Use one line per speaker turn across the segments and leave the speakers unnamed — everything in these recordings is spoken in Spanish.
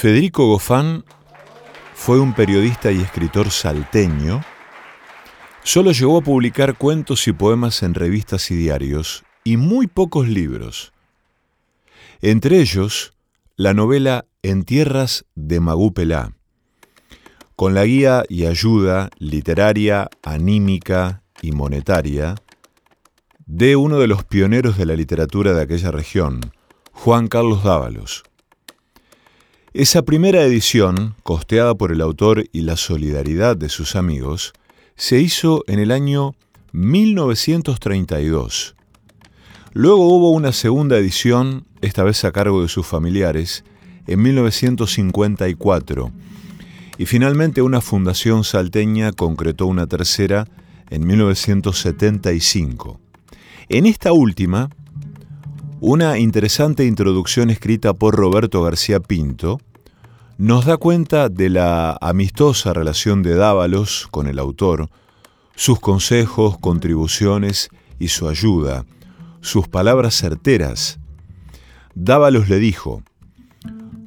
Federico Goffán fue un periodista y escritor salteño. Solo llegó a publicar cuentos y poemas en revistas y diarios y muy pocos libros. Entre ellos, la novela En tierras de Magupelá, con la guía y ayuda literaria, anímica y monetaria de uno de los pioneros de la literatura de aquella región, Juan Carlos Dávalos. Esa primera edición, costeada por el autor y la solidaridad de sus amigos, se hizo en el año 1932. Luego hubo una segunda edición, esta vez a cargo de sus familiares, en 1954. Y finalmente una fundación salteña concretó una tercera en 1975. En esta última, una interesante introducción escrita por Roberto García Pinto nos da cuenta de la amistosa relación de Dávalos con el autor, sus consejos, contribuciones y su ayuda, sus palabras certeras. Dávalos le dijo,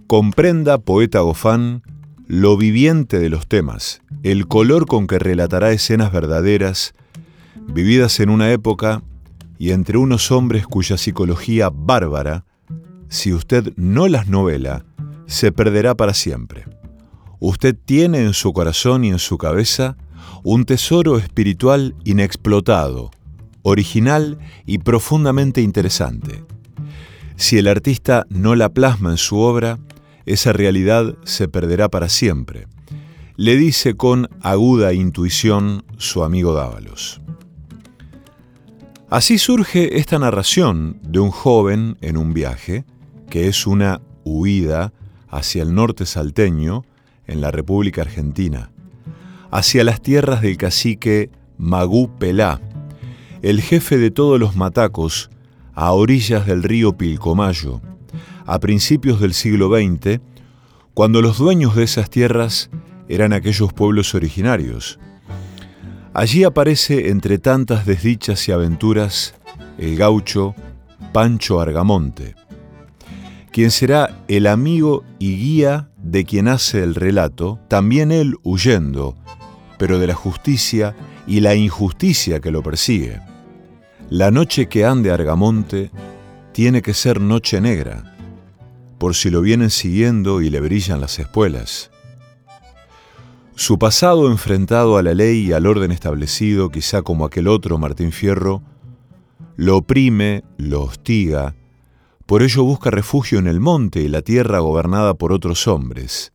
comprenda, poeta Gofán, lo viviente de los temas, el color con que relatará escenas verdaderas, vividas en una época y entre unos hombres cuya psicología bárbara, si usted no las novela, se perderá para siempre. Usted tiene en su corazón y en su cabeza un tesoro espiritual inexplotado, original y profundamente interesante. Si el artista no la plasma en su obra, esa realidad se perderá para siempre, le dice con aguda intuición su amigo Dávalos. Así surge esta narración de un joven en un viaje, que es una huida hacia el norte salteño, en la República Argentina, hacia las tierras del cacique Magú Pelá, el jefe de todos los matacos, a orillas del río Pilcomayo, a principios del siglo XX, cuando los dueños de esas tierras eran aquellos pueblos originarios, Allí aparece, entre tantas desdichas y aventuras, el gaucho Pancho Argamonte, quien será el amigo y guía de quien hace el relato, también él huyendo, pero de la justicia y la injusticia que lo persigue. La noche que ande Argamonte tiene que ser noche negra, por si lo vienen siguiendo y le brillan las espuelas. Su pasado enfrentado a la ley y al orden establecido, quizá como aquel otro Martín Fierro, lo oprime, lo hostiga, por ello busca refugio en el monte y la tierra gobernada por otros hombres.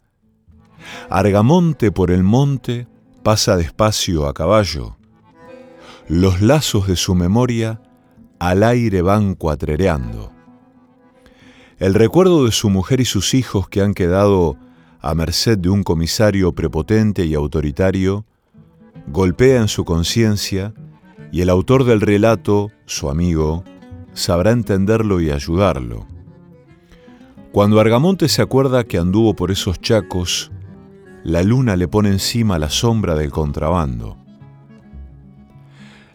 Argamonte por el monte pasa despacio a caballo. Los lazos de su memoria al aire van cuatrereando. El recuerdo de su mujer y sus hijos que han quedado a merced de un comisario prepotente y autoritario, golpea en su conciencia y el autor del relato, su amigo, sabrá entenderlo y ayudarlo. Cuando Argamonte se acuerda que anduvo por esos chacos, la luna le pone encima la sombra del contrabando.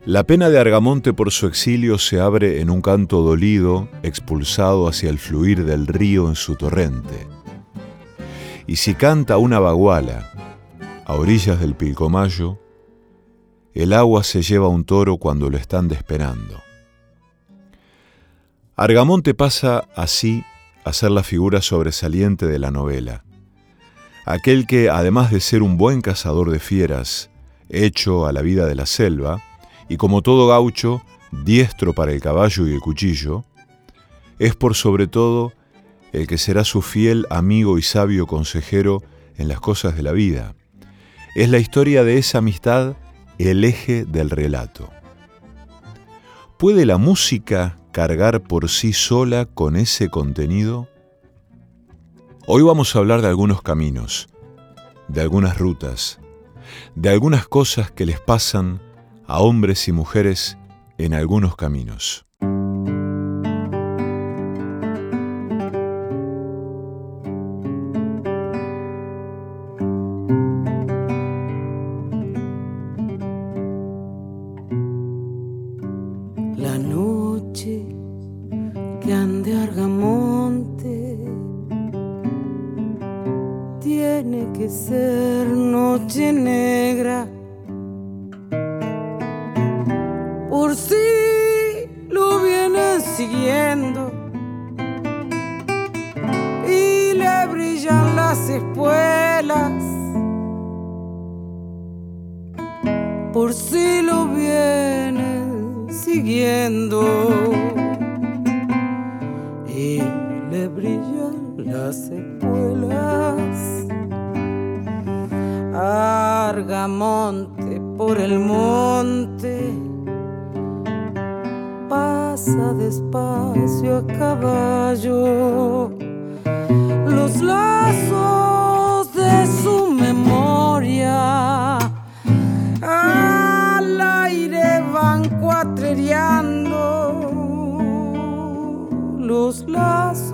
La pena de Argamonte por su exilio se abre en un canto dolido, expulsado hacia el fluir del río en su torrente. Y si canta una baguala a orillas del Pilcomayo, el agua se lleva a un toro cuando lo están desesperando. Argamonte pasa así a ser la figura sobresaliente de la novela. Aquel que, además de ser un buen cazador de fieras, hecho a la vida de la selva, y como todo gaucho, diestro para el caballo y el cuchillo, es por sobre todo el que será su fiel amigo y sabio consejero en las cosas de la vida. Es la historia de esa amistad el eje del relato. ¿Puede la música cargar por sí sola con ese contenido? Hoy vamos a hablar de algunos caminos, de algunas rutas, de algunas cosas que les pasan a hombres y mujeres en algunos caminos.
Bergamonte. Tiene que ser noche negra. Por si lo vienen siguiendo y le brillan las espuelas. Por si lo vienen siguiendo. Las espuelas. Argamonte por el monte, pasa despacio a caballo. Los lazos de su memoria al aire van cuatrereando los lazos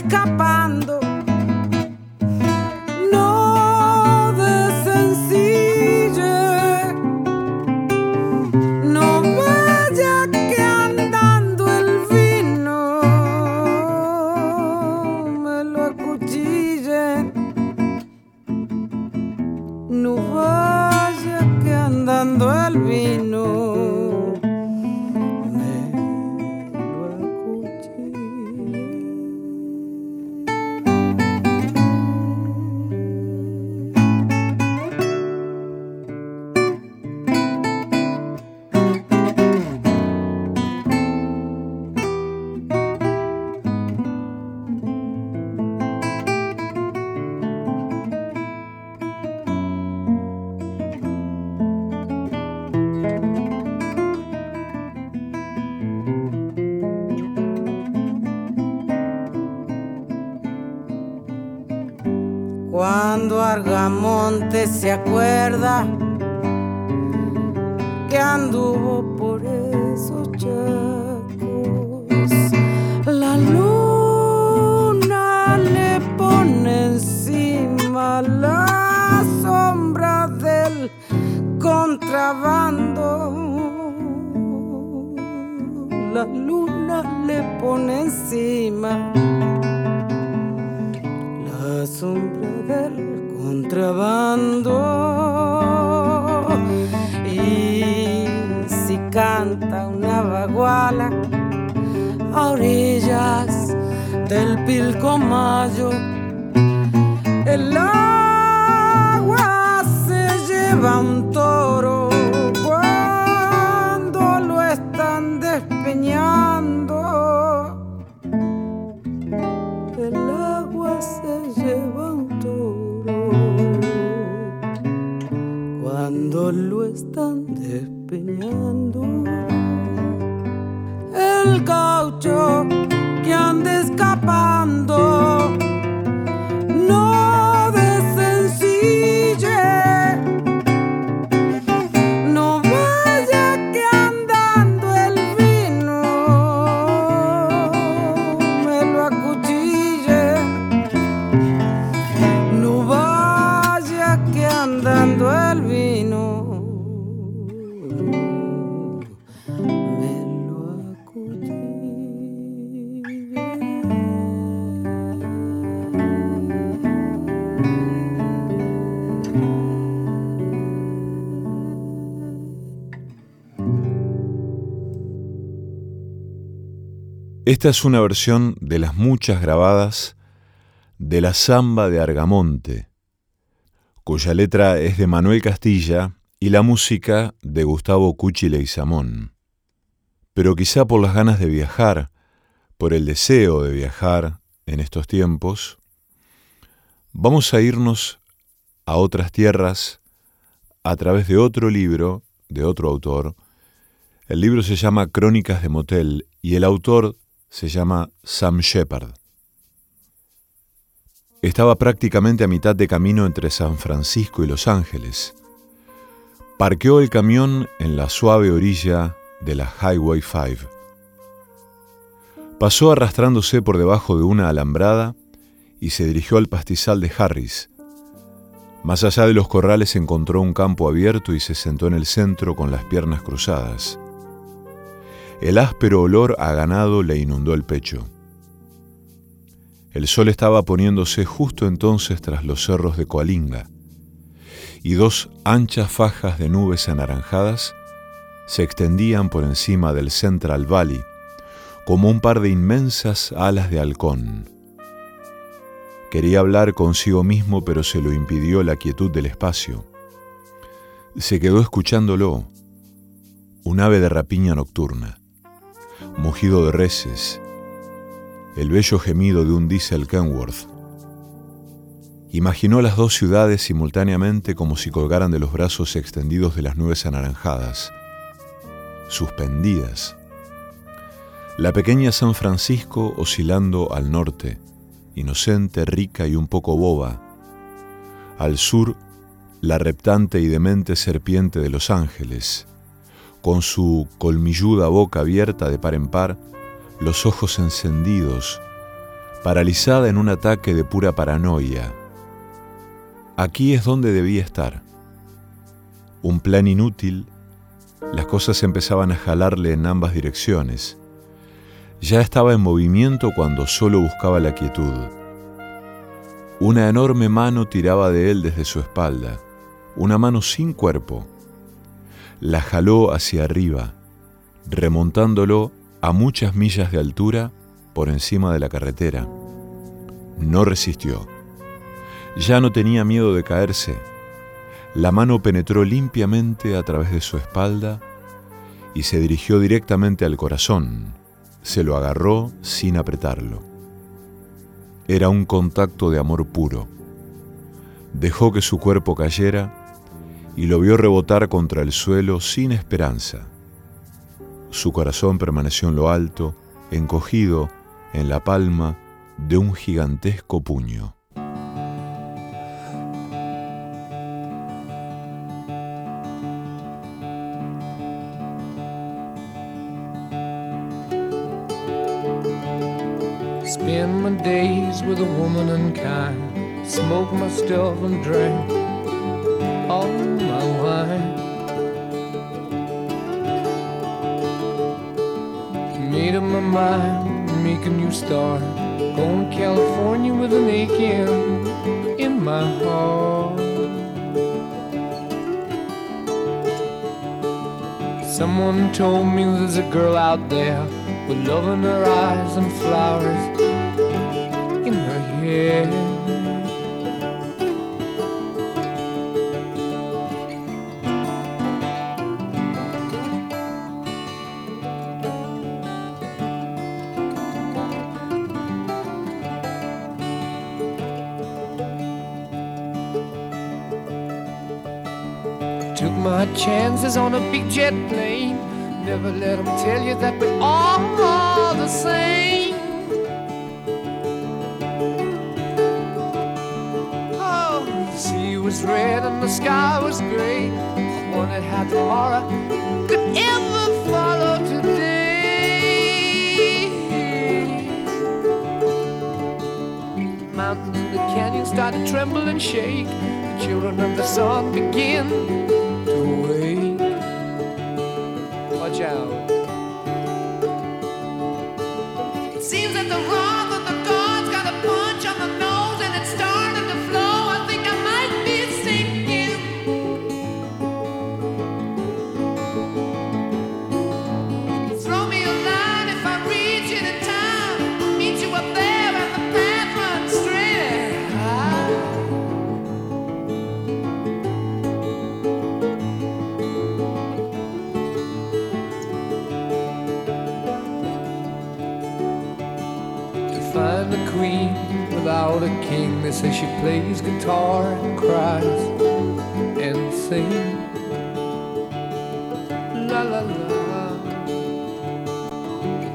que escapando se acuerda que anduvo por esos chacos. La luna le pone encima la sombra del contrabando. La luna le pone encima contrabando. Y si canta una baguala a orillas del Pilcomayo, el agua se lleva
Esta es una versión de las muchas grabadas de la Zamba de Argamonte, cuya letra es de Manuel Castilla y la música de Gustavo Cuchi Leizamón. Pero quizá por las ganas de viajar, por el deseo de viajar en estos tiempos, vamos a irnos a otras tierras a través de otro libro de otro autor. El libro se llama Crónicas de Motel y el autor se llama Sam Shepard. Estaba prácticamente a mitad de camino entre San Francisco y Los Ángeles. Parqueó el camión en la suave orilla de la Highway 5. Pasó arrastrándose por debajo de una alambrada y se dirigió al pastizal de Harris, Más allá de los corrales encontró un campo abierto y se sentó en el centro con las piernas cruzadas. El áspero olor a ganado le inundó el pecho. El sol estaba poniéndose justo entonces tras los cerros de Coalinga, y dos anchas fajas de nubes anaranjadas se extendían por encima del Central Valley como un par de inmensas alas de halcón. Quería hablar consigo mismo, pero se lo impidió la quietud del espacio. Se quedó escuchándolo, un ave de rapiña nocturna, mugido de reses, el bello gemido de un diésel Kenworth. Imaginó las dos ciudades simultáneamente como si colgaran de los brazos extendidos de las nubes anaranjadas, suspendidas. La pequeña San Francisco oscilando al norte, inocente, rica y un poco boba. Al sur, la reptante y demente serpiente de Los Ángeles, con su colmilluda boca abierta de par en par, los ojos encendidos, paralizada en un ataque de pura paranoia. Aquí es donde debía estar. Un plan inútil, las cosas empezaban a jalarle en ambas direcciones. Ya estaba en movimiento cuando solo buscaba la quietud. Una enorme mano tiraba de él desde su espalda, una mano sin cuerpo. La jaló hacia arriba, remontándolo a muchas millas de altura por encima de la carretera. No resistió. Ya no tenía miedo de caerse. La mano penetró limpiamente a través de su espalda y se dirigió directamente al corazón. Se lo agarró sin apretarlo. Era un contacto de amor puro. Dejó que su cuerpo cayera y lo vio rebotar contra el suelo sin esperanza. Su corazón permaneció en lo alto, encogido en la palma de un gigantesco puño.
Spend my days with a woman unkind. Smoke my stuff and drink Made up my mind, make a new start. Going to California with an aching in my heart. Someone told me there's a girl out there with love in her eyes and flowers in her hair. Chances on a big jet plane. Never let them tell you that we're all the same. Oh, the sea was red and the sky was gray. I wondered how tomorrow could ever follow today. Mountains and the canyons start to tremble and shake. The children of the sun begin to wake show. They say she plays guitar and cries and sings. La la la.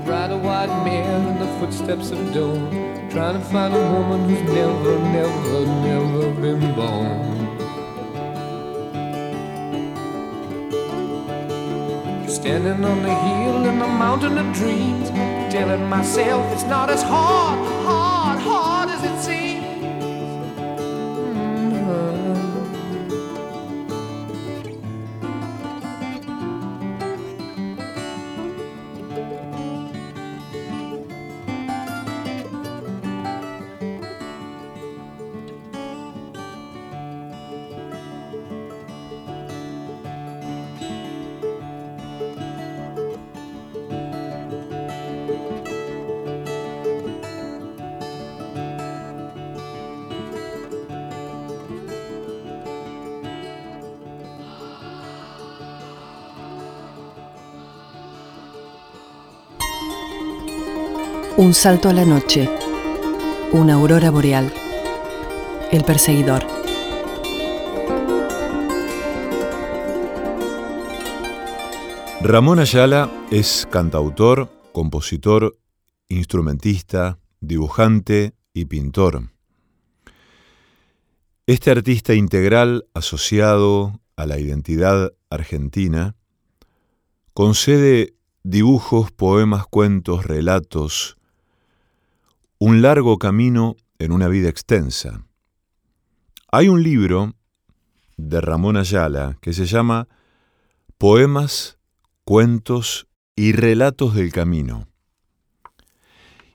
Ride a white mare in the footsteps of dawn. Trying to find a woman who's never, never, never been born. Standing on the hill in the mountain of dreams, telling myself it's not as hard, hard,
Un salto a la noche. Una aurora boreal. El perseguidor.
Ramón Ayala es cantautor, compositor, instrumentista, dibujante y pintor. Este artista integral asociado a la identidad argentina concede dibujos, poemas, cuentos, relatos, un largo camino en una vida extensa. Hay un libro de Ramón Ayala que se llama Poemas, Cuentos y Relatos del Camino.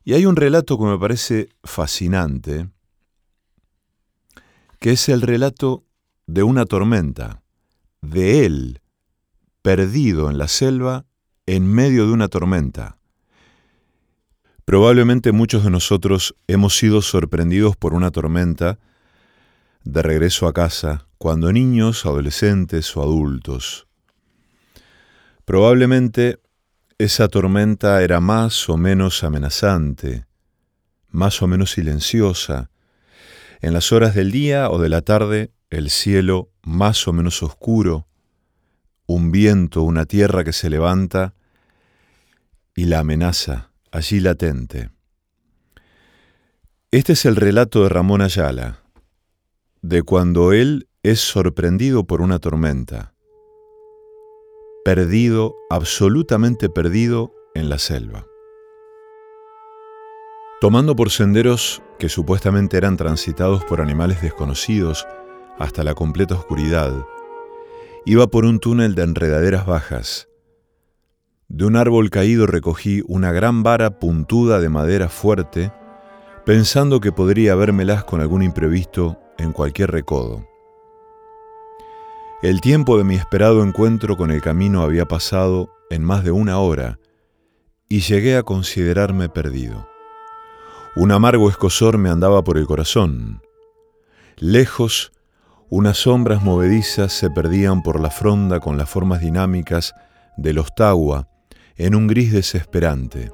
Y hay un relato que me parece fascinante, que es el relato de una tormenta, de él, perdido en la selva en medio de una tormenta. Probablemente muchos de nosotros hemos sido sorprendidos por una tormenta de regreso a casa, cuando niños, adolescentes o adultos. Probablemente esa tormenta era más o menos amenazante, más o menos silenciosa, en las horas del día o de la tarde, el cielo más o menos oscuro, un viento, una tierra que se levanta y la amenaza allí latente. Este es el relato de Ramón Ayala, de cuando él es sorprendido por una tormenta, perdido, absolutamente perdido en la selva. Tomando por senderos que supuestamente eran transitados por animales desconocidos hasta la completa oscuridad, iba por un túnel de enredaderas bajas. De un árbol caído recogí una gran vara puntuda de madera fuerte, pensando que podría habérmelas con algún imprevisto en cualquier recodo. El tiempo de mi esperado encuentro con el camino había pasado en más de una hora y llegué a considerarme perdido. Un amargo escosor me andaba por el corazón. Lejos, unas sombras movedizas se perdían por la fronda con las formas dinámicas de los tagua en un gris desesperante.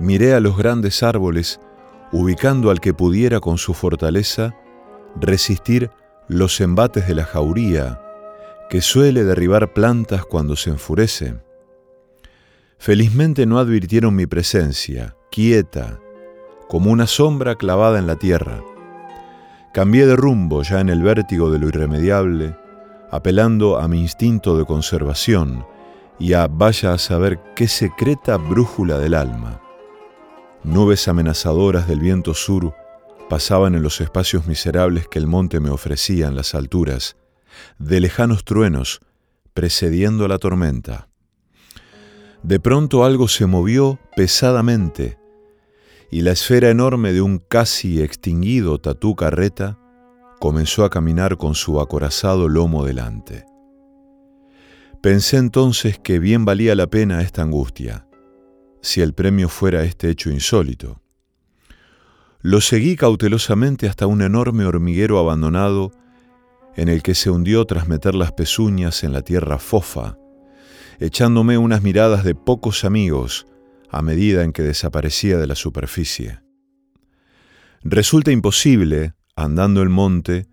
Miré a los grandes árboles, ubicando al que pudiera con su fortaleza resistir los embates de la jauría, que suele derribar plantas cuando se enfurece. Felizmente no advirtieron mi presencia, quieta, como una sombra clavada en la tierra. Cambié de rumbo ya en el vértigo de lo irremediable, apelando a mi instinto de conservación y a vaya a saber qué secreta brújula del alma. Nubes amenazadoras del viento sur pasaban en los espacios miserables que el monte me ofrecía en las alturas, de lejanos truenos, precediendo la tormenta. De pronto algo se movió pesadamente y la esfera enorme de un casi extinguido tatú carreta comenzó a caminar con su acorazado lomo delante. Pensé entonces que bien valía la pena esta angustia, si el premio fuera este hecho insólito. Lo seguí cautelosamente hasta un enorme hormiguero abandonado en el que se hundió tras meter las pezuñas en la tierra fofa echándome unas miradas de pocos amigos a medida en que desaparecía de la superficie. Resulta imposible, andando el monte,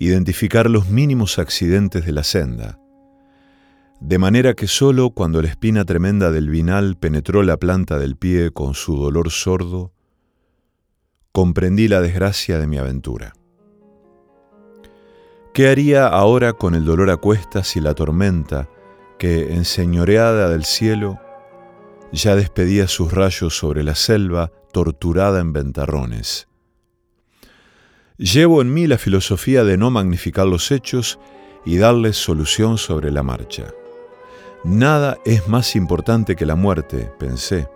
identificar los mínimos accidentes de la senda, de manera que sólo cuando la espina tremenda del vinal penetró la planta del pie con su dolor sordo, comprendí la desgracia de mi aventura. ¿Qué haría ahora con el dolor a cuestas y la tormenta que, enseñoreada del cielo, ya despedía sus rayos sobre la selva torturada en ventarrones. Llevo en mí la filosofía de no magnificar los hechos y darles solución sobre la marcha. Nada es más importante que la muerte, pensé.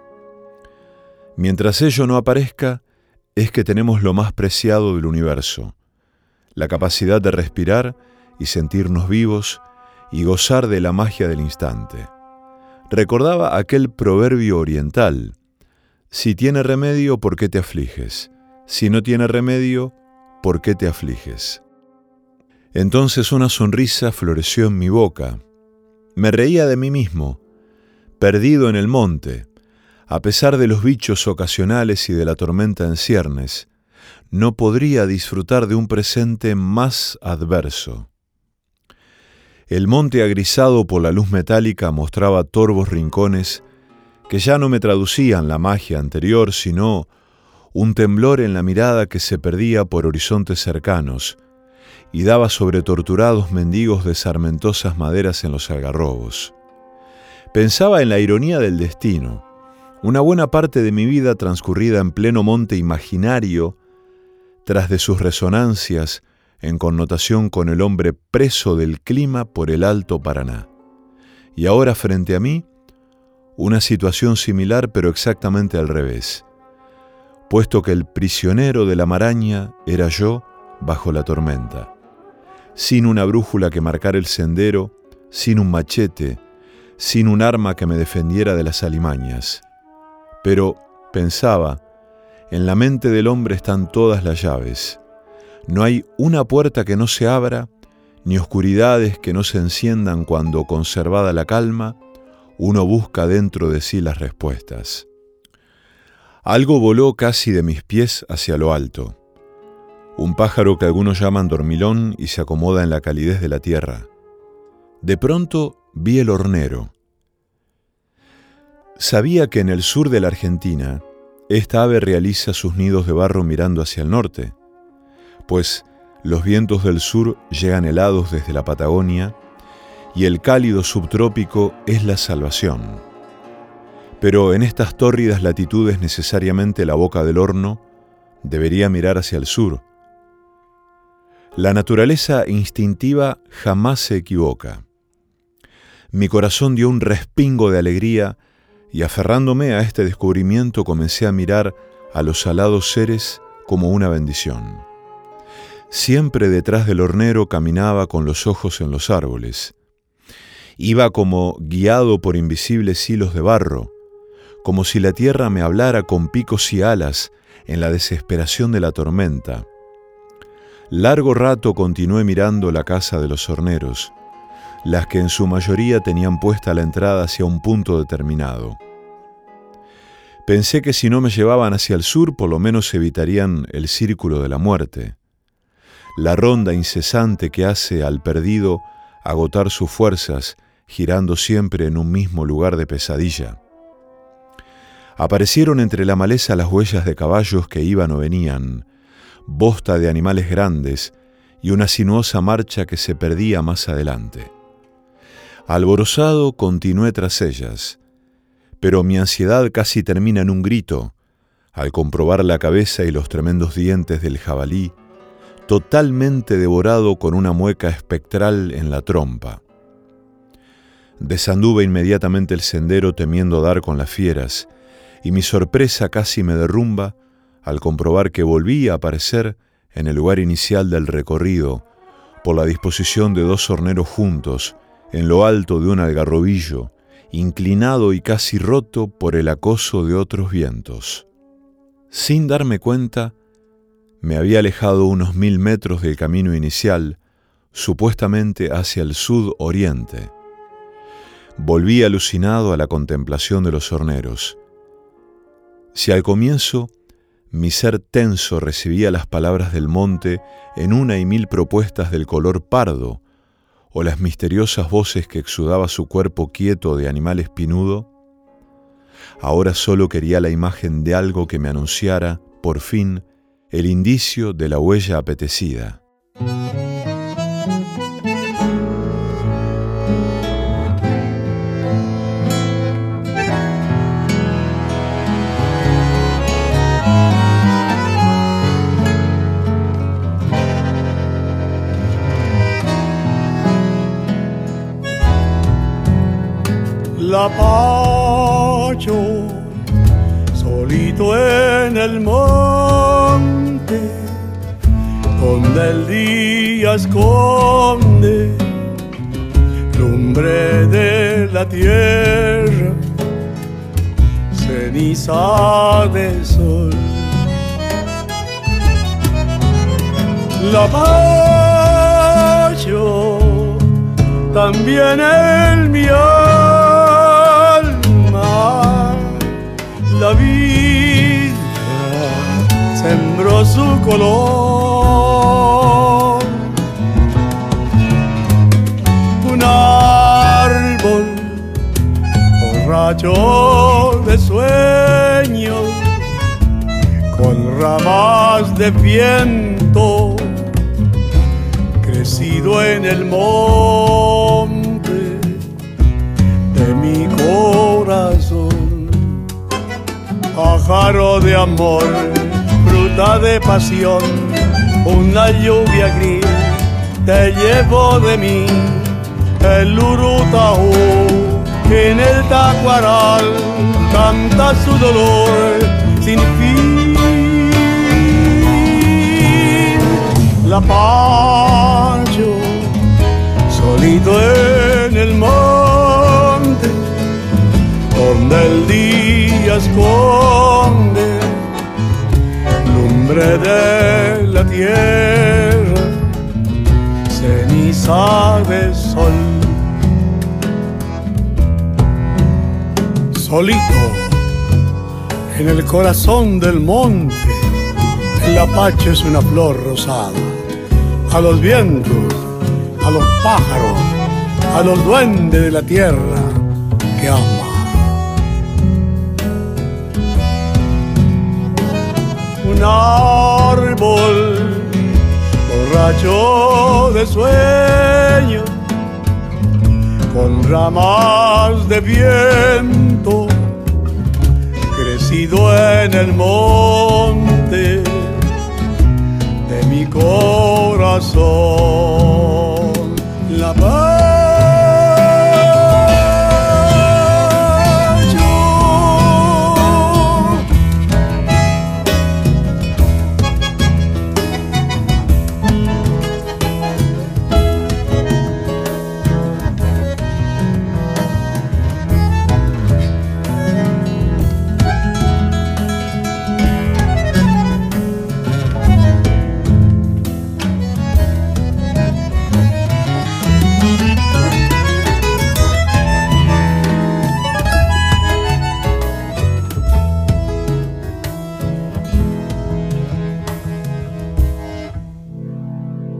Mientras ello no aparezca, es que tenemos lo más preciado del universo, la capacidad de respirar y sentirnos vivos y gozar de la magia del instante. Recordaba aquel proverbio oriental, si tiene remedio, ¿por qué te afliges? Si no tiene remedio, ¿por qué te afliges? Entonces una sonrisa floreció en mi boca. Me reía de mí mismo, perdido en el monte, a pesar de los bichos ocasionales y de la tormenta en ciernes, no podría disfrutar de un presente más adverso. El monte agrisado por la luz metálica mostraba torvos rincones que ya no me traducían la magia anterior, sino un temblor en la mirada que se perdía por horizontes cercanos y daba sobre torturados mendigos de sarmentosas maderas en los algarrobos. Pensaba en la ironía del destino, una buena parte de mi vida transcurrida en pleno monte imaginario, tras de sus resonancias en connotación con el hombre preso del clima por el Alto Paraná. Y ahora frente a mí, una situación similar pero exactamente al revés, puesto que el prisionero de la maraña era yo bajo la tormenta, sin una brújula que marcar el sendero, sin un machete, sin un arma que me defendiera de las alimañas. Pero, pensaba, en la mente del hombre están todas las llaves. No hay una puerta que no se abra, ni oscuridades que no se enciendan cuando, conservada la calma, uno busca dentro de sí las respuestas. Algo voló casi de mis pies hacia lo alto. Un pájaro que algunos llaman dormilón y se acomoda en la calidez de la tierra. De pronto vi el hornero. Sabía que en el sur de la Argentina, esta ave realiza sus nidos de barro mirando hacia el norte, pues los vientos del sur llegan helados desde la Patagonia y el cálido subtrópico es la salvación. Pero en estas tórridas latitudes necesariamente la boca del horno debería mirar hacia el sur. La naturaleza instintiva jamás se equivoca. Mi corazón dio un respingo de alegría y aferrándome a este descubrimiento comencé a mirar a los alados seres como una bendición. Siempre detrás del hornero caminaba con los ojos en los árboles. Iba como guiado por invisibles hilos de barro, como si la tierra me hablara con picos y alas en la desesperación de la tormenta. Largo rato continué mirando la casa de los horneros, las que en su mayoría tenían puesta la entrada hacia un punto determinado. Pensé que si no me llevaban hacia el sur, por lo menos evitarían el círculo de la muerte, la ronda incesante que hace al perdido agotar sus fuerzas girando siempre en un mismo lugar de pesadilla. Aparecieron entre la maleza las huellas de caballos que iban o venían, bosta de animales grandes y una sinuosa marcha que se perdía más adelante. Alborozado continué tras ellas, pero mi ansiedad casi termina en un grito al comprobar la cabeza y los tremendos dientes del jabalí, totalmente devorado con una mueca espectral en la trompa. Desanduve inmediatamente el sendero temiendo dar con las fieras, y mi sorpresa casi me derrumba al comprobar que volví a aparecer en el lugar inicial del recorrido, por la disposición de dos horneros juntos, en lo alto de un algarrobillo, inclinado y casi roto por el acoso de otros vientos. Sin darme cuenta, me había alejado unos mil metros del camino inicial, supuestamente hacia el sud-oriente. Volví alucinado a la contemplación de los horneros. Si al comienzo mi ser tenso recibía las palabras del monte en una y mil propuestas del color pardo, o las misteriosas voces que exudaba su cuerpo quieto de animal espinudo, ahora solo quería la imagen de algo que me anunciara, por fin, el indicio de la huella apetecida.
La pacho solito en el monte donde el día esconde lumbre de la tierra ceniza del sol. La pacho también el mío la vida sembró su color. Un árbol borracho de sueños, con ramas de viento, crecido en el monte de mi. Pájaro de amor, fruta de pasión, una lluvia gris te llevo de mí, el urutaú en el tacuaral canta su dolor sin fin. La pacho solito en el monte donde el día esconde lumbre de la tierra, ceniza de sol. Solito en el corazón del monte, el apache es una flor rosada. A los vientos, a los pájaros, a los duendes de la tierra que ama. Árbol borracho de sueño, con ramas de viento, crecido en el monte de mi corazón.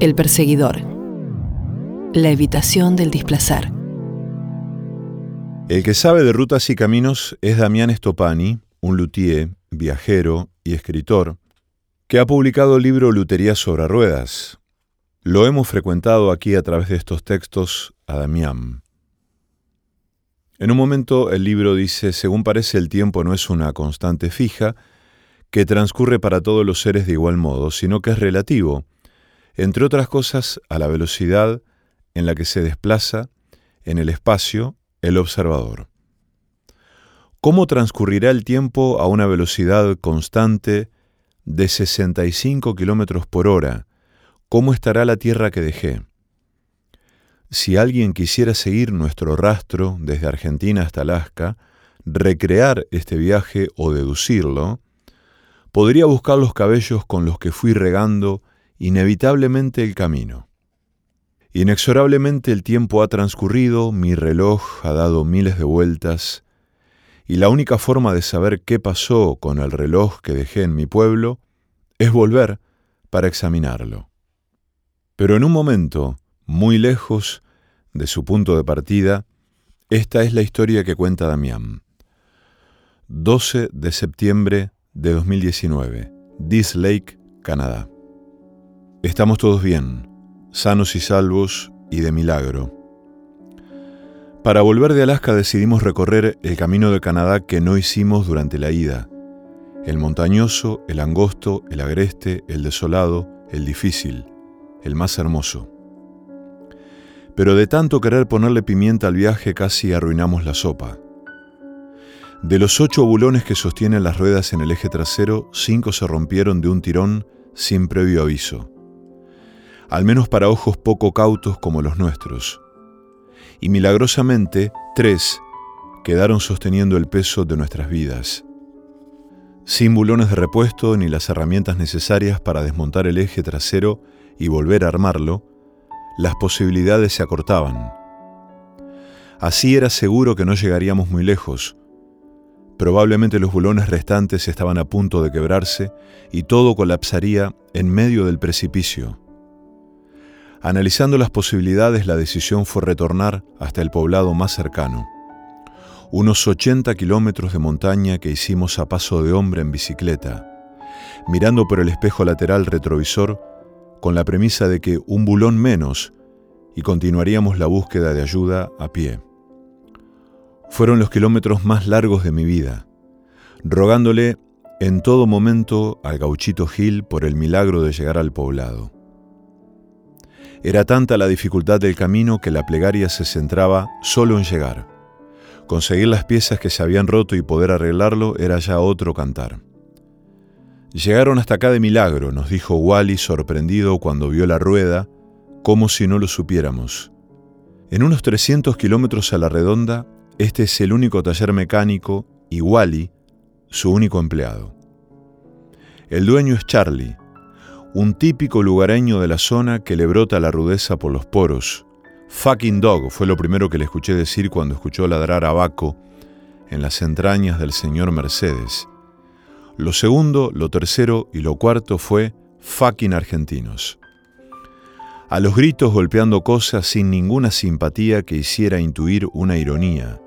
El perseguidor. La evitación del displazar.
El que sabe de rutas y caminos es Damián Stopani, un luthier, viajero y escritor, que ha publicado el libro Lutería sobre ruedas. Lo hemos frecuentado aquí a través de estos textos a Damián. En un momento el libro dice, según parece el tiempo no es una constante fija, que transcurre para todos los seres de igual modo, sino que es relativo, entre otras cosas a la velocidad en la que se desplaza en el espacio el observador. ¿Cómo transcurrirá el tiempo a una velocidad constante de 65 kilómetros por hora? ¿Cómo estará la tierra que dejé? Si alguien quisiera seguir nuestro rastro desde Argentina hasta Alaska, recrear este viaje o deducirlo, podría buscar los cabellos con los que fui regando inevitablemente el camino. Inexorablemente el tiempo ha transcurrido, mi reloj ha dado miles de vueltas, y la única forma de saber qué pasó con el reloj que dejé en mi pueblo es volver para examinarlo. Pero en un momento, muy lejos de su punto de partida, esta es la historia que cuenta Damián. 12 de septiembre de 2019, Dease Lake, Canadá. Estamos todos bien, sanos y salvos y de milagro. Para volver de Alaska decidimos recorrer el camino de Canadá que no hicimos durante la ida. El montañoso, el angosto, el agreste, el desolado, el difícil, el más hermoso. Pero de tanto querer ponerle pimienta al viaje casi arruinamos la sopa. De los ocho bulones que sostienen las ruedas en el eje trasero, cinco se rompieron de un tirón sin previo aviso al menos para ojos poco cautos como los nuestros. Y milagrosamente, tres quedaron sosteniendo el peso de nuestras vidas. Sin bulones de repuesto ni las herramientas necesarias para desmontar el eje trasero y volver a armarlo, las posibilidades se acortaban. Así era seguro que no llegaríamos muy lejos, Probablemente los bulones restantes estaban a punto de quebrarse y todo colapsaría en medio del precipicio. Analizando las posibilidades, la decisión fue retornar hasta el poblado más cercano. Unos 80 kilómetros de montaña que hicimos a paso de hombre en bicicleta, mirando por el espejo lateral retrovisor con la premisa de que un bulón menos y continuaríamos la búsqueda de ayuda a pie. Fueron los kilómetros más largos de mi vida, rogándole en todo momento al gauchito Gil por el milagro de llegar al poblado. Era tanta la dificultad del camino que la plegaria se centraba solo en llegar. Conseguir las piezas que se habían roto y poder arreglarlo era ya otro cantar. Llegaron hasta acá de milagro, nos dijo Wally sorprendido cuando vio la rueda, como si no lo supiéramos. En unos 300 kilómetros a la redonda, este es el único taller mecánico y Wally, su único empleado. El dueño es Charlie, un típico lugareño de la zona que le brota la rudeza por los poros. Fucking dog fue lo primero que le escuché decir cuando escuchó ladrar a Baco en las entrañas del señor Mercedes. Lo segundo, lo tercero y lo cuarto fue fucking argentinos. A los gritos golpeando cosas sin ninguna simpatía que hiciera intuir una ironía.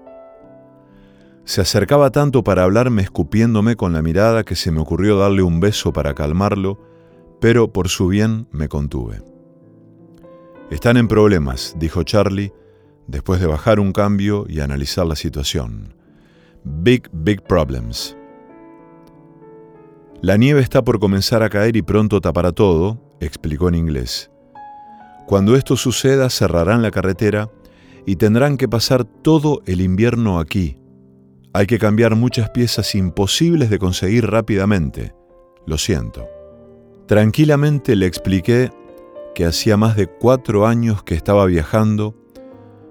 Se acercaba tanto para hablarme escupiéndome con la mirada que se me ocurrió darle un beso para calmarlo pero por su bien me contuve. Están en problemas, dijo Charlie, después de bajar un cambio y analizar la situación. Big, big problems. La nieve está por comenzar a caer y pronto tapará todo, explicó en inglés. Cuando esto suceda cerrarán la carretera y tendrán que pasar todo el invierno aquí. Hay que cambiar muchas piezas imposibles de conseguir rápidamente. Lo siento. Tranquilamente le expliqué que hacía más de cuatro años que estaba viajando,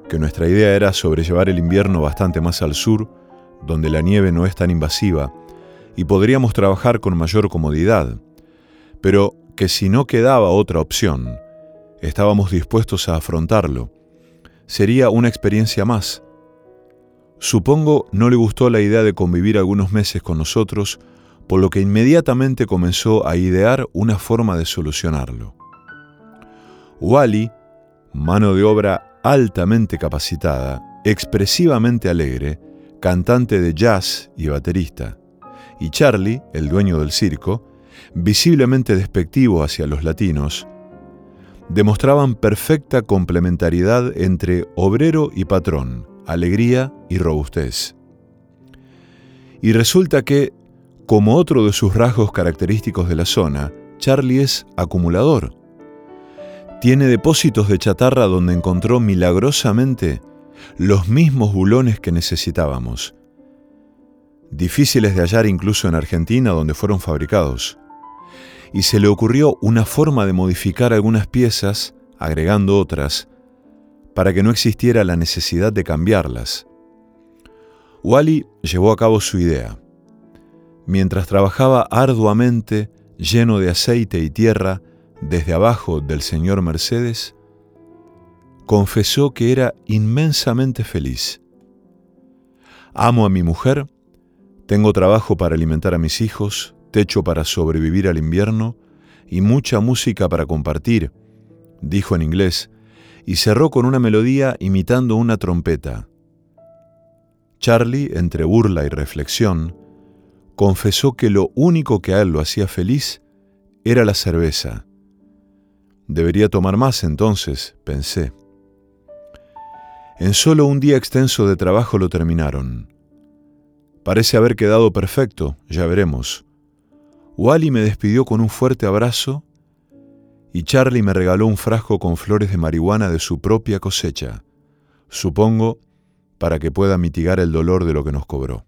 que nuestra idea era sobrellevar el invierno bastante más al sur, donde la nieve no es tan invasiva, y podríamos trabajar con mayor comodidad, pero que si no quedaba otra opción, estábamos dispuestos a afrontarlo. Sería una experiencia más. Supongo no le gustó la idea de convivir algunos meses con nosotros, por lo que inmediatamente comenzó a idear una forma de solucionarlo. Wally, mano de obra altamente capacitada, expresivamente alegre, cantante de jazz y baterista, y Charlie, el dueño del circo, visiblemente despectivo hacia los latinos, demostraban perfecta complementariedad entre obrero y patrón, alegría y robustez. Y resulta que como otro de sus rasgos característicos de la zona, Charlie es acumulador. Tiene depósitos de chatarra donde encontró milagrosamente los mismos bulones que necesitábamos. Difíciles de hallar incluso en Argentina donde fueron fabricados. Y se le ocurrió una forma de modificar algunas piezas, agregando otras, para que no existiera la necesidad de cambiarlas. Wally llevó a cabo su idea mientras trabajaba arduamente, lleno de aceite y tierra, desde abajo del señor Mercedes, confesó que era inmensamente feliz. Amo a mi mujer, tengo trabajo para alimentar a mis hijos, techo para sobrevivir al invierno y mucha música para compartir, dijo en inglés, y cerró con una melodía imitando una trompeta. Charlie, entre burla y reflexión, confesó que lo único que a él lo hacía feliz era la cerveza. Debería tomar más entonces, pensé. En solo un día extenso de trabajo lo terminaron. Parece haber quedado perfecto, ya veremos. Wally me despidió con un fuerte abrazo y Charlie me regaló un frasco con flores de marihuana de su propia cosecha, supongo para que pueda mitigar el dolor de lo que nos cobró.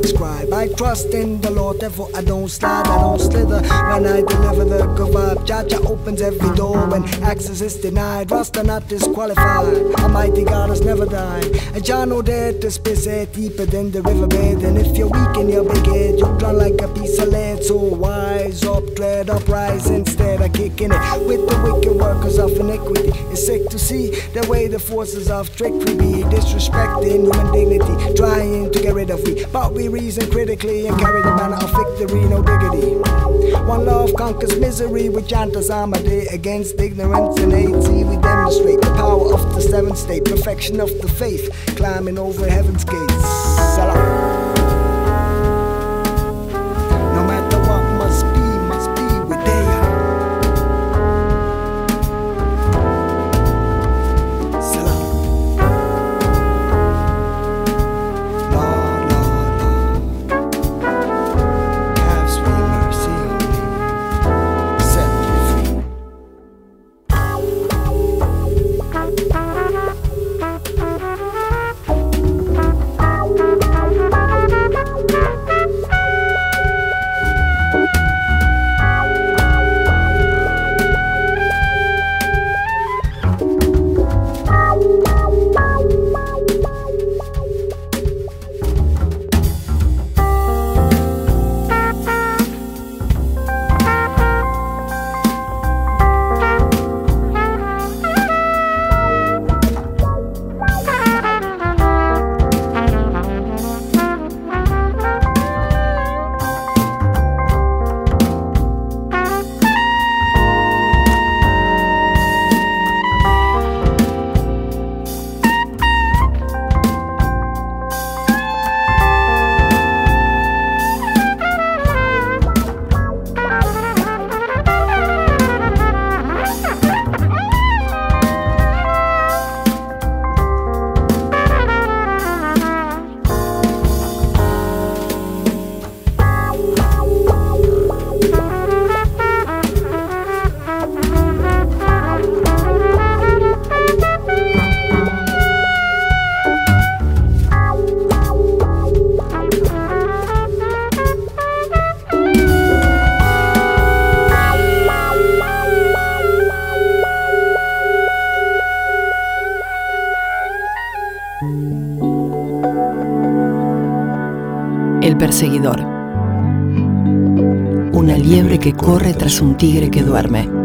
Scribe, I trust in the Lord, therefore I don't slide, I don't slither. When I deliver the good vibe, Jaja opens every door when access is denied. Rasta not disqualified. Almighty God has never died. And Jah know that the space is deeper than the riverbed. And if you're weak in your big head, you drown like a piece of lead. So wise up, tread up, rise instead of kicking it with the wicked workers of iniquity. It's sick to see the way the forces of trickery be disrespecting human dignity, trying to get rid of we. But we reason critically and carry the banner of victory, no diggity. One love conquers misery, we chant as day against ignorance and hate. We demonstrate the power of the seventh state, perfection of the faith, climbing over heaven's gates.
Perseguidor. Una liebre que corre tras un tigre que duerme.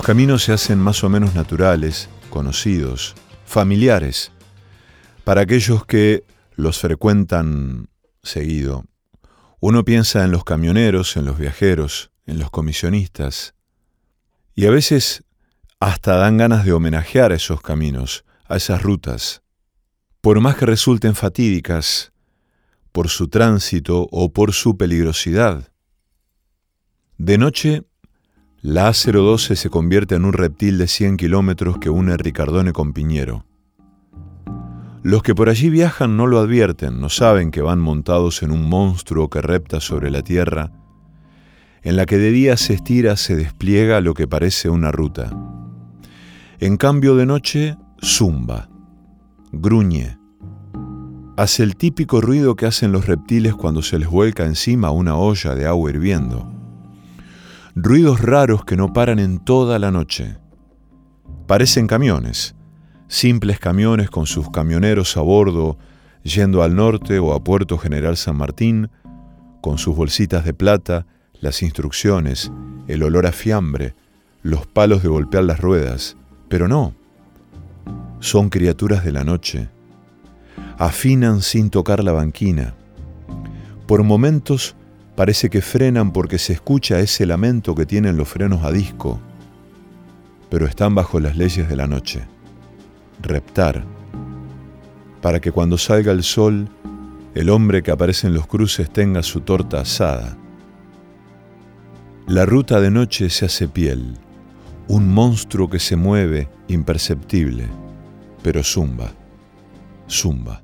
Los caminos se hacen más o menos naturales, conocidos, familiares, para aquellos que los frecuentan seguido. Uno piensa en los camioneros, en los viajeros, en los comisionistas, y a veces hasta dan ganas de homenajear a esos caminos, a esas rutas. Por más que resulten fatídicas, por su tránsito o por su peligrosidad. De noche, la A012 se convierte en un reptil de 100 kilómetros que une Ricardone con Piñero. Los que por allí viajan no lo advierten, no saben que van montados en un monstruo que repta sobre la tierra, en la que de día se estira, se despliega lo que parece una ruta. En cambio de noche, zumba, gruñe, hace el típico ruido que hacen los reptiles cuando se les vuelca encima una olla de agua hirviendo. Ruidos raros que no paran en toda la noche. Parecen camiones, simples camiones con sus camioneros a bordo, yendo al norte o a Puerto General San Martín, con sus bolsitas de plata, las instrucciones, el olor a fiambre, los palos de golpear las ruedas, pero no. Son criaturas de la noche. Afinan sin tocar la banquina. Por momentos parece que frenan porque se escucha ese lamento que tienen los frenos a disco, pero están bajo las leyes de la noche. Reptar, para que cuando salga el sol, el hombre que aparece en los cruces tenga su torta asada. La ruta de noche se hace piel, un monstruo que se mueve imperceptible, pero zumba, zumba.